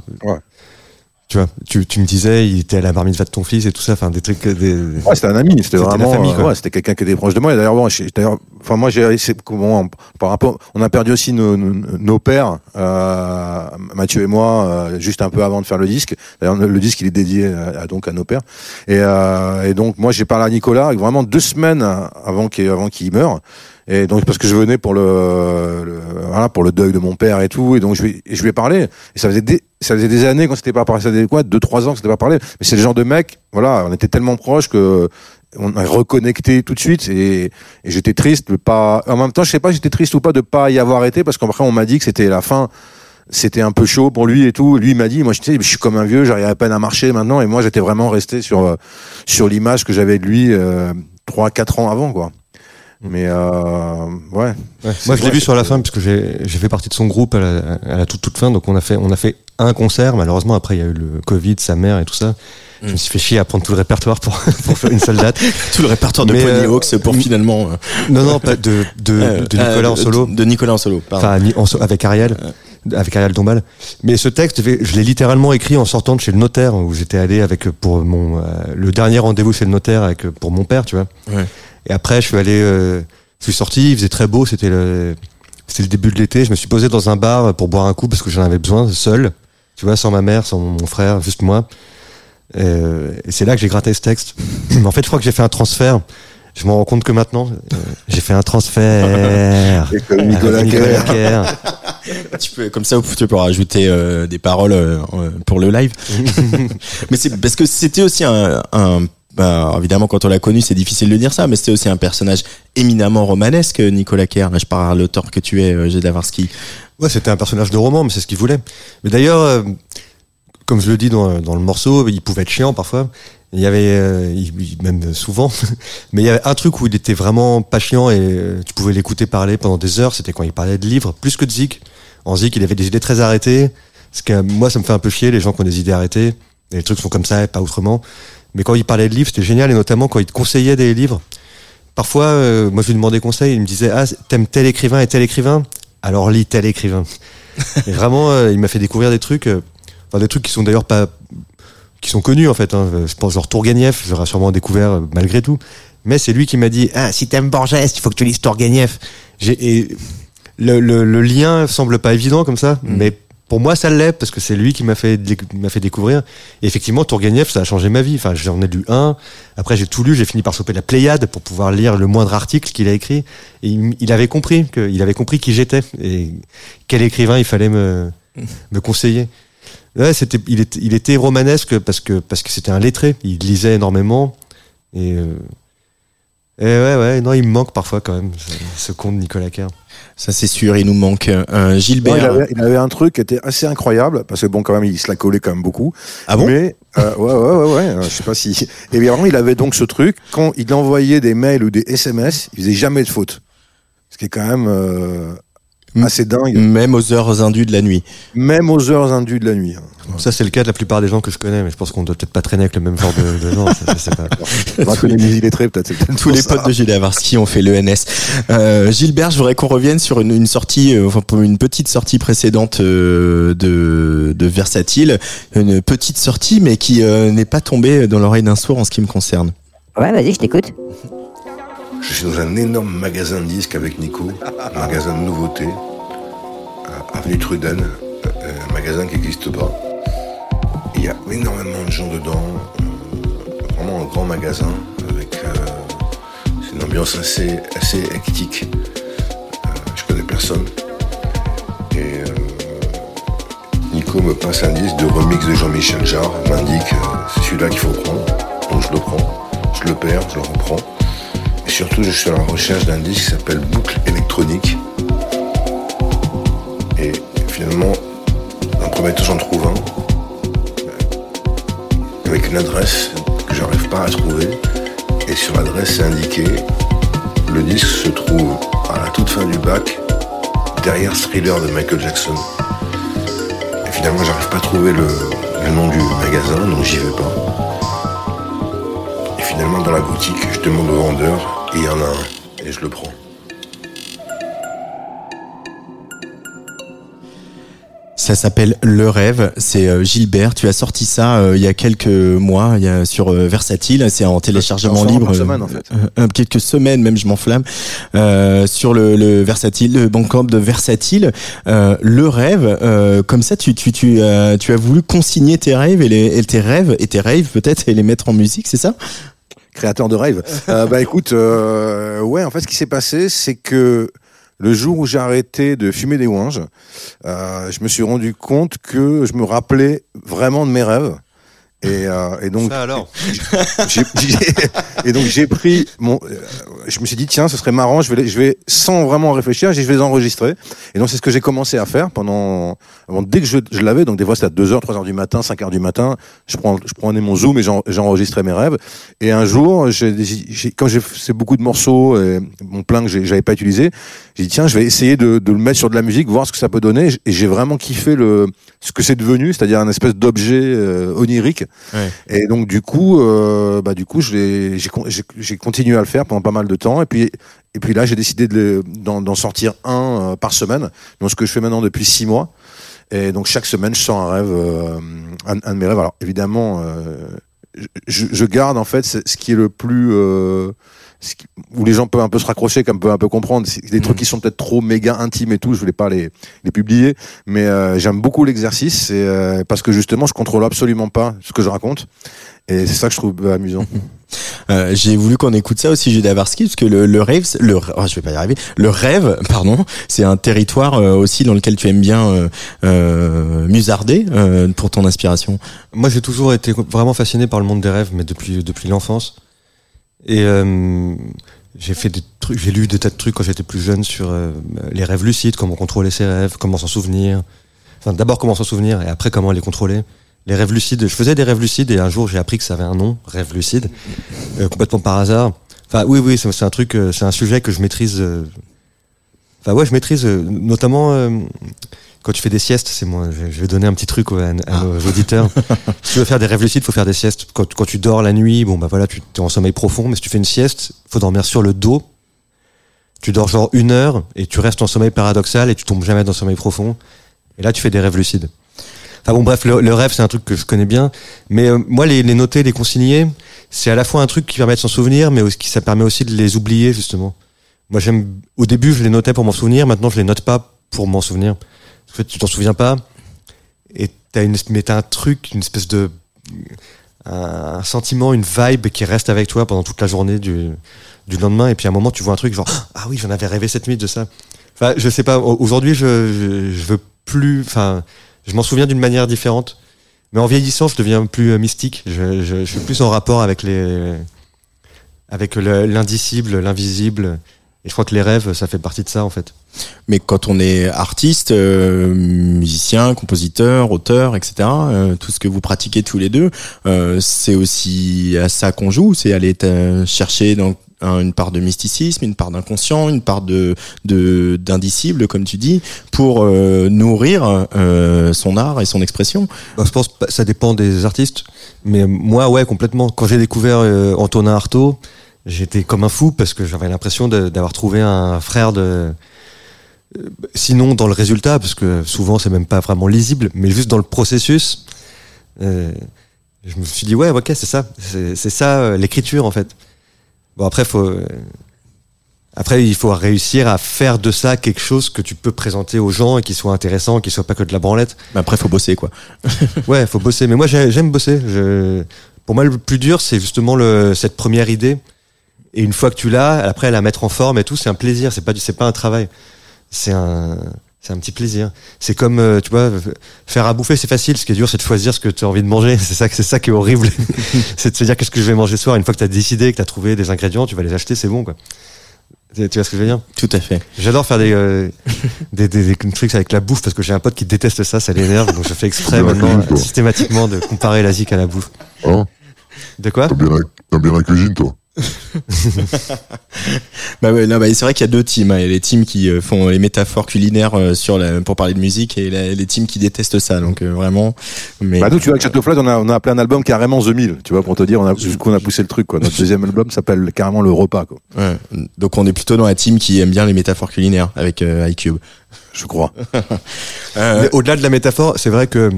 Tu vois, tu, tu me disais, il était à la bar mitzvah de ton fils et tout ça, enfin des trucs. Des... Ouais, c'était un ami, c'était C'était la vraiment. famille, euh, quoi. ouais, c'était quelqu'un qui était proche de moi. Et d'ailleurs, bon, d'ailleurs, enfin moi, j'ai, c'est comment, par rapport, on a perdu aussi nos, nos, nos pères, euh, Mathieu et moi, euh, juste un peu avant de faire le disque. D'ailleurs, le disque il est dédié à, à- donc à nos pères. Et, euh, et donc moi, j'ai parlé à Nicolas vraiment deux semaines avant qu'il avant qu'il meure. Et donc parce que je venais pour le, voilà pour le deuil de mon père et tout et donc je lui, je lui ai parlé. Et ça faisait des ça faisait des années qu'on s'était pas parlé. Ça faisait quoi deux trois ans qu'on s'était pas parlé. Mais c'est le genre de mec voilà on était tellement proches que on a reconnecté tout de suite. Et, j'étais triste de pas en même temps je sais pas j'étais triste ou pas de pas y avoir été parce qu'après on m'a dit que c'était la fin. C'était un peu chaud pour lui et tout. Lui m'a dit moi je, suis comme un vieux j'arrive à peine à marcher maintenant. Et moi j'étais vraiment resté sur euh, sur l'image que j'avais de lui euh, trois quatre ans avant quoi mais euh, ouais Ouais. Moi, je l'ai vu sur la fin parce que j'ai fait partie de son groupe à la, à la toute toute fin. Donc on a fait on a fait un concert. Malheureusement, après il y a eu le Covid, sa mère et tout ça. Je me suis fait chier à prendre tout le répertoire pour pour faire une seule date. Tout le répertoire de Pony euh, Hawks pour m- finalement. euh, Non non, pas de de, euh, de Nicolas euh, en solo. De Nicolas en solo. Pardon. Enfin, avec Ariel, avec Ariel Dombal. Mais ce texte, je l'ai- littéralement écrit en sortant de chez le notaire où j'étais allé avec pour mon euh, le dernier rendez-vous chez le notaire avec pour mon père, tu vois. Ouais. Et après, je suis allé, euh, je suis sorti, il faisait très beau, c'était le c'était le début de l'été. Je me suis posé dans un bar pour boire un coup parce que j'en avais besoin, seul, tu vois, sans ma mère, sans mon frère, juste moi. Euh, et c'est là que j'ai gratté ce texte. en fait, je crois que j'ai fait un transfert. Je m'en rends compte que maintenant, euh, j'ai fait un transfert. Et comme Nicolas Kerr. Tu peux, comme ça, tu peux rajouter euh, des paroles euh, pour le live. mais c'est parce que c'était aussi un, un bah, évidemment, quand on l'a connu, c'est difficile de dire ça, mais c'était aussi un personnage éminemment romanesque, Nicolas Kerr. Je parle à l'auteur que tu es, euh, Gédavarski. Ouais, c'était un personnage de roman, mais c'est ce qu'il voulait. Mais d'ailleurs, euh, comme je le dis dans, dans le morceau, il pouvait être chiant parfois. Il y avait, euh, même souvent, mais il y avait un truc où il était vraiment pas chiant et tu pouvais l'écouter parler pendant des heures. C'était quand il parlait de livres, plus que de Zik. En Zik, il avait des idées très arrêtées. Ce que moi, ça me fait un peu chier les gens qui ont des idées arrêtées. Et les trucs sont comme ça et pas autrement. Mais quand il parlait de livres, c'était génial et notamment quand il te conseillait des livres. Parfois, euh, moi, je lui demandais conseil, il me disait ah t'aimes tel écrivain et tel écrivain, alors lis tel écrivain. et vraiment, euh, il m'a fait découvrir des trucs, euh, enfin des trucs qui sont d'ailleurs pas, qui sont connus en fait. Hein. Je pense genre Tourguenieff, j'aurais sûrement découvert euh, malgré tout. Mais c'est lui qui m'a dit ah si t'aimes Borges, il faut que tu lises Tourguenieff. Et le, le, le lien semble pas évident comme ça, mais pour moi ça l'est parce que c'est lui qui m'a fait m'a fait découvrir. Et effectivement Tourguenieff ça a changé ma vie. Enfin j'en ai lu un, après j'ai tout lu, j'ai fini par choper la Pléiade pour pouvoir lire le moindre article qu'il a écrit. Et il, il avait compris que il avait compris qui j'étais et quel écrivain il fallait me me conseiller. Ouais, c'était, il était, il était romanesque parce que parce que c'était un lettré. Il lisait énormément et, euh, et ouais, ouais, non, il me manque parfois quand même ce, conte de Nicolas Kerr. Ça, c'est sûr, il nous manque un Non, Gilbert. il, avait, il avait un truc qui était assez incroyable parce que bon quand même il se la collait quand même beaucoup. Ah bon? Mais euh, ouais ouais ouais ouais. euh, je sais pas si. Et bien vraiment il avait donc ce truc quand il envoyait des mails ou des SMS, il faisait jamais de faute. Ce qui est quand même euh. Assez dingue. Même aux heures indues de la nuit. Même aux heures indues de la nuit. hein. Ça, c'est le cas de la plupart des gens que je connais, mais je pense qu'on doit peut-être pas traîner avec le même genre de, de gens. ça, je sais pas. On a connu des illettrés peut-être. Tous les ça. potes de Gilles Avarski ont fait l'ENS. Euh, Gilbert, je voudrais qu'on revienne sur une, une sortie, euh, enfin pour une petite sortie précédente euh, de, de Versatile, une petite sortie, mais qui euh, n'est pas tombée dans l'oreille d'un sourd en ce qui me concerne. Ouais, vas-y, je t'écoute. Je suis dans un énorme magasin de disques avec Nico, un magasin de nouveautés, avenue Truden, euh, un magasin qui n'existe pas. Il y a énormément de gens dedans, euh, vraiment un grand magasin avec euh, une ambiance assez, assez hectique. Je connais personne. Et Nico me passe un disque de remix de Jean-Michel Jarre, m'indique c'est celui-là qu'il faut prendre. Donc je le prends, je le perds, je le reprends. Surtout, je suis à la recherche d'un disque qui s'appelle Boucle électronique. Et finalement, un premier temps, j'en trouve un. euh, Avec une adresse que j'arrive pas à trouver. Et sur l'adresse, c'est indiqué le disque se trouve à la toute fin du bac, derrière Thriller de Michael Jackson. Et finalement, j'arrive pas à trouver le, le nom du magasin, donc j'y vais pas. Et finalement, dans la boutique, je demande au vendeur, il y en a un, et je le prends. Ça s'appelle Le Rêve. C'est euh, Gilbert. Tu as sorti ça euh, il y a quelques mois, il y a sur euh, Versatile. C'est en téléchargement En libre. par semaine, en fait. Euh, quelques semaines même, je m'enflamme. Euh, sur le, le Versatile, le Bandcamp de Versatile. Euh, le Rêve. euh, comme ça, tu tu tu as tu as voulu consigner tes rêves et, les, et tes rêves et tes rêves peut-être et les mettre en musique, c'est ça? Créateur de rêve. Euh, bah écoute, euh, ouais, en fait, ce qui s'est passé, c'est que le jour où j'ai arrêté de fumer des ouinges, euh, je me suis rendu compte que je me rappelais vraiment de mes rêves. Et, euh, et donc, Ça alors et donc j'ai pris mon, euh, je me suis dit tiens, ce serait marrant, je vais, je vais sans vraiment réfléchir, je vais les enregistrer. Et donc c'est ce que j'ai commencé à faire pendant, bon, dès que je, je l'avais, donc des fois c'était à 2h, 3h du matin, 5h du matin, je prends, je prenais mon zoom et j'en- j'enregistrais mes rêves. Et un jour, quand j'ai fait beaucoup de morceaux, et mon plein que j'avais pas utilisé, j'ai dit tiens, je vais essayer de, de le mettre sur de la musique, voir ce que ça peut donner. Et j'ai vraiment kiffé le, ce que c'est devenu, c'est-à-dire un espèce d'objet euh, onirique. Et donc du coup, euh, bah du coup, j'ai con- j'ai j'ai continué à le faire pendant pas mal de temps. Et puis et puis là, j'ai décidé d'en sortir un euh, par semaine. Donc ce que je fais maintenant depuis six mois. Et donc chaque semaine, je sors un rêve, euh, un, un de mes rêves. Alors évidemment, je, je garde en fait ce qui est le plus où les gens peuvent un peu se raccrocher, comme peuvent un peu comprendre. Des trucs qui sont peut-être trop méga intimes et tout. Je voulais pas les, les publier, mais euh, j'aime beaucoup l'exercice et, euh, parce que justement, je contrôle absolument pas ce que je raconte. Et c'est ça que je trouve euh, amusant. Euh, j'ai voulu qu'on écoute ça aussi, Judavarski, parce que le, le rêve, c'est- le, oh, je vais pas y arriver. Le rêve, pardon, c'est un territoire euh, aussi dans lequel tu aimes bien euh, euh, musarder euh, pour ton inspiration. Moi, j'ai toujours été vraiment fasciné par le monde des rêves, mais depuis depuis l'enfance. Et euh, j'ai fait des trucs, j'ai lu des tas de trucs quand j'étais plus jeune sur euh, les rêves lucides, comment contrôler ses rêves, comment s'en souvenir. Enfin, d'abord comment s'en souvenir et après comment les contrôler. Les rêves lucides, je faisais des rêves lucides et un jour j'ai appris que ça avait un nom, rêve lucide, euh, complètement par hasard. Enfin, oui, oui, c'est un truc, c'est un sujet que je maîtrise. Enfin, ouais, je maîtrise, notamment quand tu fais des siestes. C'est moi, je je vais donner un petit truc ouais, à, nos auditeurs. si tu veux faire des rêves lucides, faut faire des siestes. Quand, quand tu dors la nuit, bon bah voilà, tu es en sommeil profond. Mais si tu fais une sieste, faut dormir sur le dos. Tu dors genre une heure et tu restes en sommeil paradoxal et tu tombes jamais dans le sommeil profond. Et là, tu fais des rêves lucides. Enfin bon, bref, le, le rêve, c'est un truc que je connais bien. Mais euh, moi, les, les noter, les consigner, c'est à la fois un truc qui permet de s'en souvenir, mais aussi, ça permet aussi de les oublier, justement. Moi, j'aime. Au début, je les notais pour m'en souvenir. Maintenant, je les note pas pour m'en souvenir. Fait, tu t'en souviens pas. Et t'as une, mais un truc, une espèce de, un sentiment, une vibe qui reste avec toi pendant toute la journée du, du lendemain. Et puis à un moment, tu vois un truc genre, ah oui, j'en avais rêvé cette nuit de ça. Enfin, je sais pas. au- Aujourd'hui, je, je, veux plus. Enfin, je m'en souviens d'une manière différente. Mais en vieillissant, je deviens plus euh, mystique. Je, je, suis plus en rapport avec les, avec le- l'indicible, l'invisible. Et je crois que les rêves, ça fait partie de ça, en fait. Mais quand on est artiste, euh, musicien, compositeur, auteur, etc., euh, tout ce que vous pratiquez tous les deux, euh, c'est aussi à ça qu'on joue, c'est aller chercher dans un- une part de mysticisme, une part d'inconscient, une part de de- d'indicible, comme tu dis, pour euh, nourrir euh, son art et son expression. Bah, je pense que ça dépend des artistes. Mais moi, ouais, complètement. Quand j'ai découvert euh, Antonin Artaud, j'étais comme un fou parce que j'avais l'impression d'avoir trouvé un frère de. euh, Sinon, dans le résultat, parce que souvent, c'est même pas vraiment lisible, mais juste dans le processus, euh, je me suis dit, ouais, ok, c'est ça. C'est ça, euh, l'écriture, en fait. Bon, après, faut. euh, Après, il faut réussir à faire de ça quelque chose que tu peux présenter aux gens et qui soit intéressant, qui soit pas que de la branlette. Mais après, faut bosser, quoi. Ouais, faut bosser. Mais moi, j'ai- j'aime bosser. Je... Pour moi, le plus dur, c'est justement le... cette première idée. Et une fois que tu l'as, après, la mettre en forme et tout, c'est un plaisir. C'est pas, du- c'est pas un travail. C'est un, c'est un petit plaisir. C'est comme, euh, tu vois, faire à bouffer, c'est facile. Ce qui est dur, c'est de choisir ce que tu as envie de manger. C'est ça, c'est ça qui est horrible. c'est de se dire qu'est-ce que je vais manger ce soir? Une fois que tu as décidé, que tu as trouvé des ingrédients, tu vas les acheter, c'est bon, quoi. Tu vois ce que je veux dire? Tout à fait. J'adore faire des, euh, des, des, des tricks avec la bouffe parce que j'ai un pote qui déteste ça, ça l'énerve. Donc je fais exprès maintenant, systématiquement, de comparer la zik à la bouffe. Hein De quoi? T'aimes bien, la... bien la cuisine, toi? Bah ouais, non, bah, c'est vrai qu'il y a deux teams. hein. Il y a les teams qui euh, font les métaphores culinaires euh, sur la, pour parler de musique et la- les teams qui détestent ça. Donc euh, vraiment. Mais Bah nous, tu vois, avec Château on a, on a appelé un album carrément The Meal, tu vois, pour te dire, on a, jusqu'où on a poussé le truc, quoi. Notre deuxième album s'appelle carrément Le Repas, quoi. ouais. donc on est plutôt dans la team qui aime bien les métaphores culinaires avec euh, iCube. je crois. Euh, Mais au-delà de la métaphore, c'est vrai que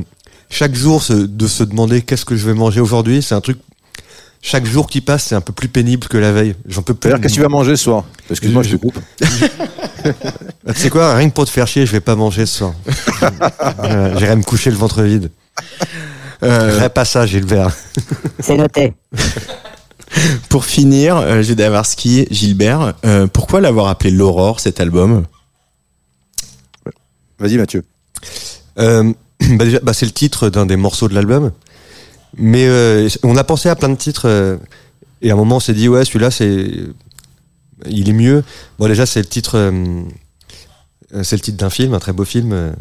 chaque jour, de se demander qu'est-ce que je vais manger aujourd'hui, c'est un truc. Chaque jour qui passe, c'est un peu plus pénible que la veille. J'en peux plus. Qu'est-ce que tu vas manger ce soir Excuse-moi, je te coupe. Tu sais quoi, rien que pour te faire chier, je vais pas manger ce soir. Euh, J'irai me coucher le ventre vide. euh, Ferai pas ça, Gilbert. C'est noté. pour finir, euh, Judavarski, Gilbert, euh, pourquoi l'avoir appelé l'Aurore cet album Vas-y, Mathieu. Euh, bah déjà, bah c'est le titre d'un des morceaux de l'album. Mais euh, on a pensé à plein de titres euh, et à un moment on s'est dit ouais celui-là c'est il est mieux. Bon déjà c'est le titre euh, c'est le titre d'un film, un très beau film.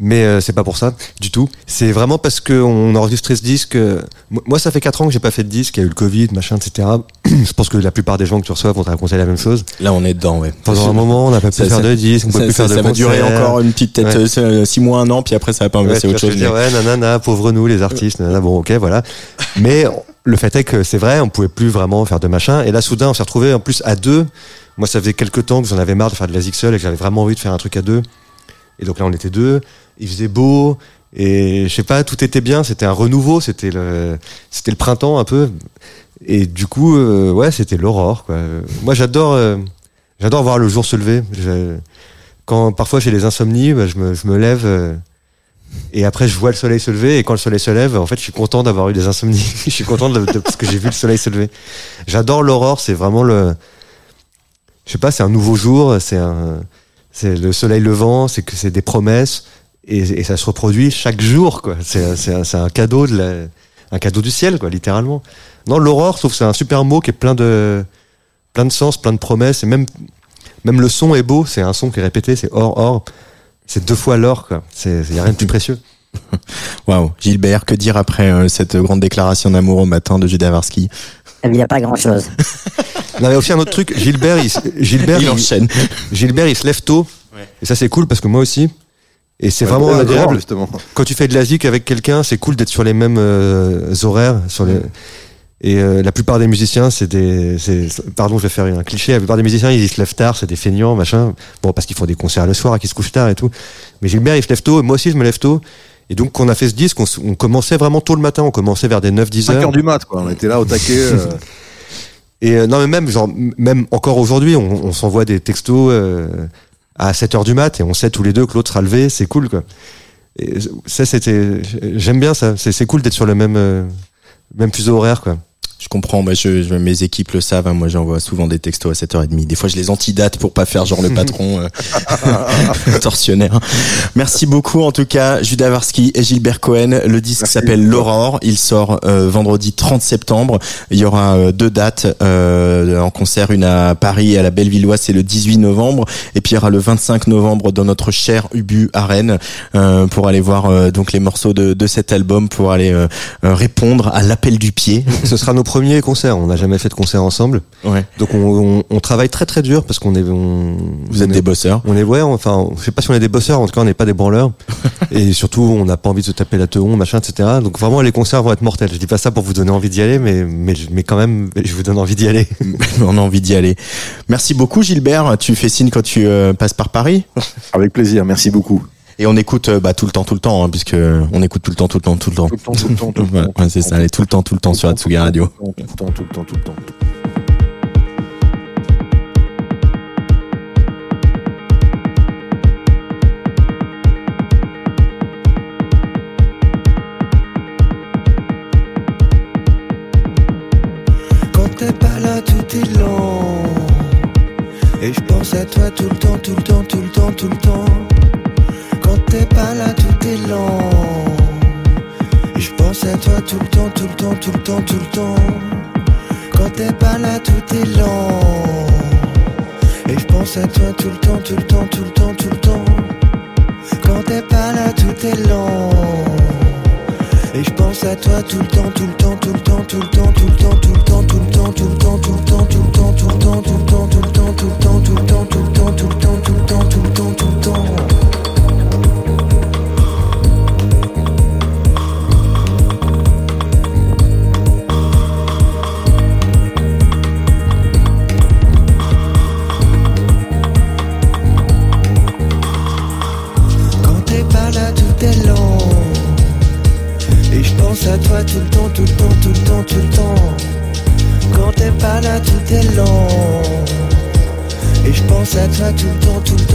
Euh, mais euh, c'est pas pour ça du tout. C'est vraiment parce que on a enregistré ce disque. euh, mo- moi, ça fait 4 ans que j'ai pas fait de disque. Il y a eu le Covid, machin, etc. Je pense que la plupart des gens que tu reçois vont te raconter la même chose. Là, on est dedans, ouais. Pendant un moment, on n'a pas pu Ça- faire ça- de disque, on peut ça, plus ça- faire de ça va durer encore une petite tête, Ouais. euh, six mois, un an, puis après ça va pas Ouais, c'est autre chose. dire, ouais, nanana, pauvre nous, les artistes, nanana, bon, ok, voilà. Mais le fait est que c'est vrai, on pouvait plus vraiment faire de machin. Et là, soudain, on s'est retrouvé en plus à deux. Moi, ça faisait quelques temps que j'en avais marre de faire de la seul et que j'avais vraiment envie de faire un truc à deux. Et donc là, on était deux. Il faisait beau. Et je sais pas, tout était bien. C'était un renouveau. C'était le, c'était le printemps un peu. Et du coup, euh, ouais, c'était l'aurore, quoi. Moi, j'adore, euh, j'adore voir le jour se lever. Quand parfois j'ai des insomnies, bah, je me, je me lève. euh, et après, je vois le soleil se lever, et quand le soleil se lève, en fait, je suis content d'avoir eu des insomnies. je suis content de, de- parce que j'ai vu le soleil se lever. J'adore l'aurore, c'est vraiment le, je sais pas, c'est un nouveau jour, c'est un, c'est le soleil levant, c'est que c'est des promesses, et, et ça se reproduit chaque jour, quoi. C'est, un, cadeau de la, un cadeau du ciel, quoi, littéralement. Non, l'aurore, je trouve que c'est un super mot qui est plein de, plein de sens, plein de promesses, et même, même le son est beau, c'est un son qui est répété, c'est or, or. C'est deux fois l'or, quoi. C'est, y a rien de plus précieux. Waouh, Gilbert, que dire après euh, cette grande déclaration d'amour au matin de Judavarski Il n'y a pas grand-chose. On avait aussi un autre truc. Gilbert, il, Gilbert, Il il, enchaîne. Gilbert, il se lève tôt. Et ça, c'est cool parce que moi aussi. Et c'est Ouais, vraiment agréable. justement. Quand tu fais de la zik avec quelqu'un, c'est cool d'être sur les mêmes euh, horaires. Sur les... Et euh, la plupart des musiciens, c'est des. Pardon, je vais faire un cliché. La plupart des musiciens, ils se lèvent tard, c'est des feignants, machin. Bon, parce qu'ils font des concerts le soir et qu'ils se couchent tard et tout. Mais Gilbert, il se lève tôt. Et moi aussi, je me lève tôt. Et donc, quand on a fait ce disque, on, commençait vraiment tôt le matin. On commençait vers des 9-10 5 heures. heures du mat, quoi. On était là au taquet. euh, Et euh, non, mais même, genre, même encore aujourd'hui, on, s'envoie des textos euh, à 7 heures du mat et on sait tous les deux que l'autre sera levé, c'est cool, quoi. Ça, c'était, j'aime bien ça. C'est, c'est cool d'être sur le même, euh, même fuseau horaire, quoi. Je comprends, bah, je, je- mes équipes le savent, hein, moi j'envoie souvent des textos à 7h30. Des fois je les antidate pour pas faire genre le patron euh, tortionnaire. Merci beaucoup en tout cas Judavarski et Gilbert Cohen. Le disque s'appelle L'Aurore, il sort euh, vendredi 30 septembre. Il y aura euh, deux dates euh, en concert, une à Paris et à la Bellevilloise, c'est le 18 novembre. Et puis il y aura le 25 novembre dans notre cher Ubu à Rennes euh, pour aller voir euh, donc les morceaux de, de cet album, pour aller répondre à l'appel du pied. Ce sera nos premiers concerts. On n'a jamais fait de concert ensemble. Ouais. Donc, on, on, on travaille très très dur parce qu'on est, on, Vous êtes est- des bosseurs. On est, ouais, enfin, je sais pas si on est des bosseurs, en tout cas, on n'est pas des branleurs. et surtout, on n'a pas envie de se taper la teon, machin, etc. Donc, vraiment, les concerts vont être mortels. Je dis pas ça pour vous donner envie d'y aller, mais, mais, mais quand même, je vous donne envie d'y aller. On a envie d'y aller. Merci beaucoup Gilbert. Tu fais signe quand tu euh, passes par Paris? Avec plaisir, merci beaucoup. Et on écoute euh, bah, tout le temps, tout le temps, hein, puisque on écoute tout le temps, tout le temps, tout le temps. Tout le temps, tout le temps, tout le temps. ouais, c'est ça, allez, tout le temps, tout le temps sur Atsugi Radio. Tout le temps, tout le temps, tout le temps. Quand t'es pas là, tout est lent. Et je pense à toi tout le temps, tout le temps, tout le temps, tout le temps. À toi tout le temps, tout le temps, tout le temps, tout le temps. Quand t'es pas là, tout est lent. Et je pense à toi tout le temps, tout le temps, tout le temps, tout le temps. Quand t'es pas là, tout est lent. Et je pense à toi tout le temps, tout le temps, tout le temps, tout le temps, tout le temps, tout le temps, tout le temps, tout le temps, tout le temps, tout le temps, tout le temps, tout le temps, tout le temps, tout le à toi tout le temps, tout le temps.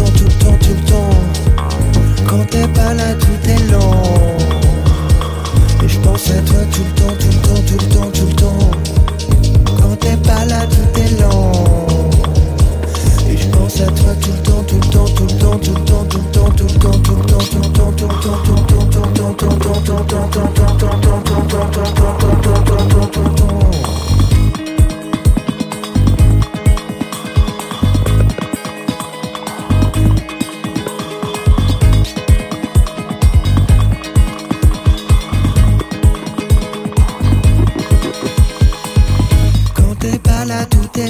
Et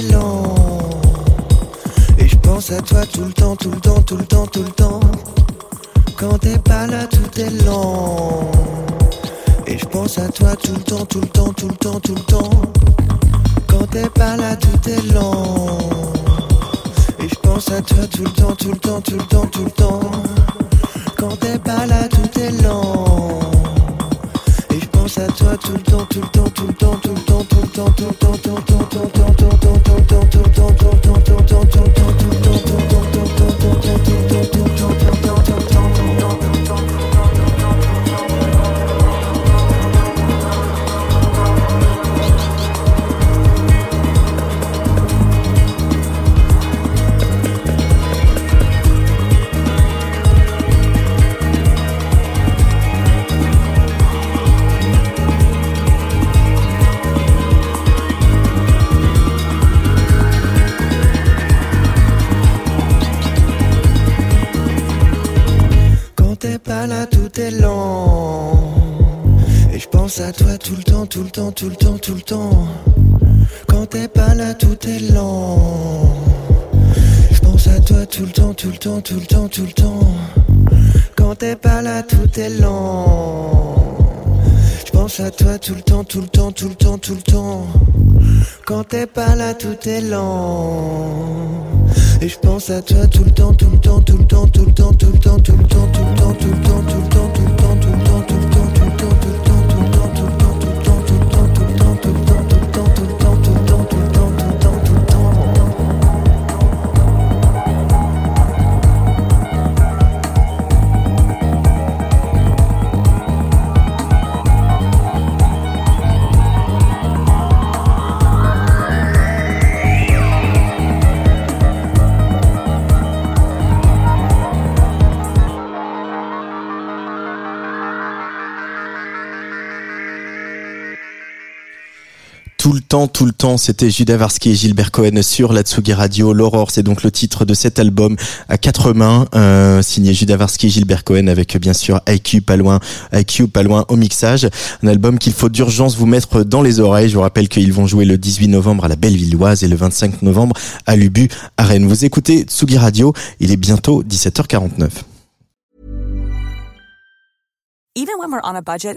je pense à toi tout le temps, tout le temps, tout le temps, tout le temps. Quand t'es pas là, tout est lent. Et je pense à toi tout le temps, tout le temps, tout le temps, tout le temps. Quand t'es pas là, tout est lent. Et je pense à toi tout le temps, tout le temps, tout le temps, tout le temps. Quand t'es pas là, tout est lent. Et je pense à toi tout le temps, tout le temps, tout le temps, tout le temps, tout le temps, tout le temps, tout le temps, tout le temps. Temps, tout le temps, tout le temps, tout le temps. Quand t'es pas là, tout est lent. Je pense à toi tout le temps, tout le temps, tout le temps, tout le temps. Quand t'es pas là, tout est lent. Je pense à toi tout le temps, tout le temps, tout le temps, tout le temps. Quand t'es pas là, tout est lent. Et je pense à toi tout le temps, tout le temps, c'était Judas Varsky et Gilbert Cohen sur la Tsugi Radio. L'Aurore, c'est donc le titre de cet album à quatre mains, euh, signé Judas Varsky et Gilbert Cohen avec bien sûr IQ pas loin, IQ pas loin au mixage. Un album qu'il faut d'urgence vous mettre dans les oreilles. Je vous rappelle qu'ils vont jouer le 18 novembre à la Bellevilloise et le 25 novembre à Lubu à Rennes. Vous écoutez Tsugi Radio. Il est bientôt 17h49. Even budget.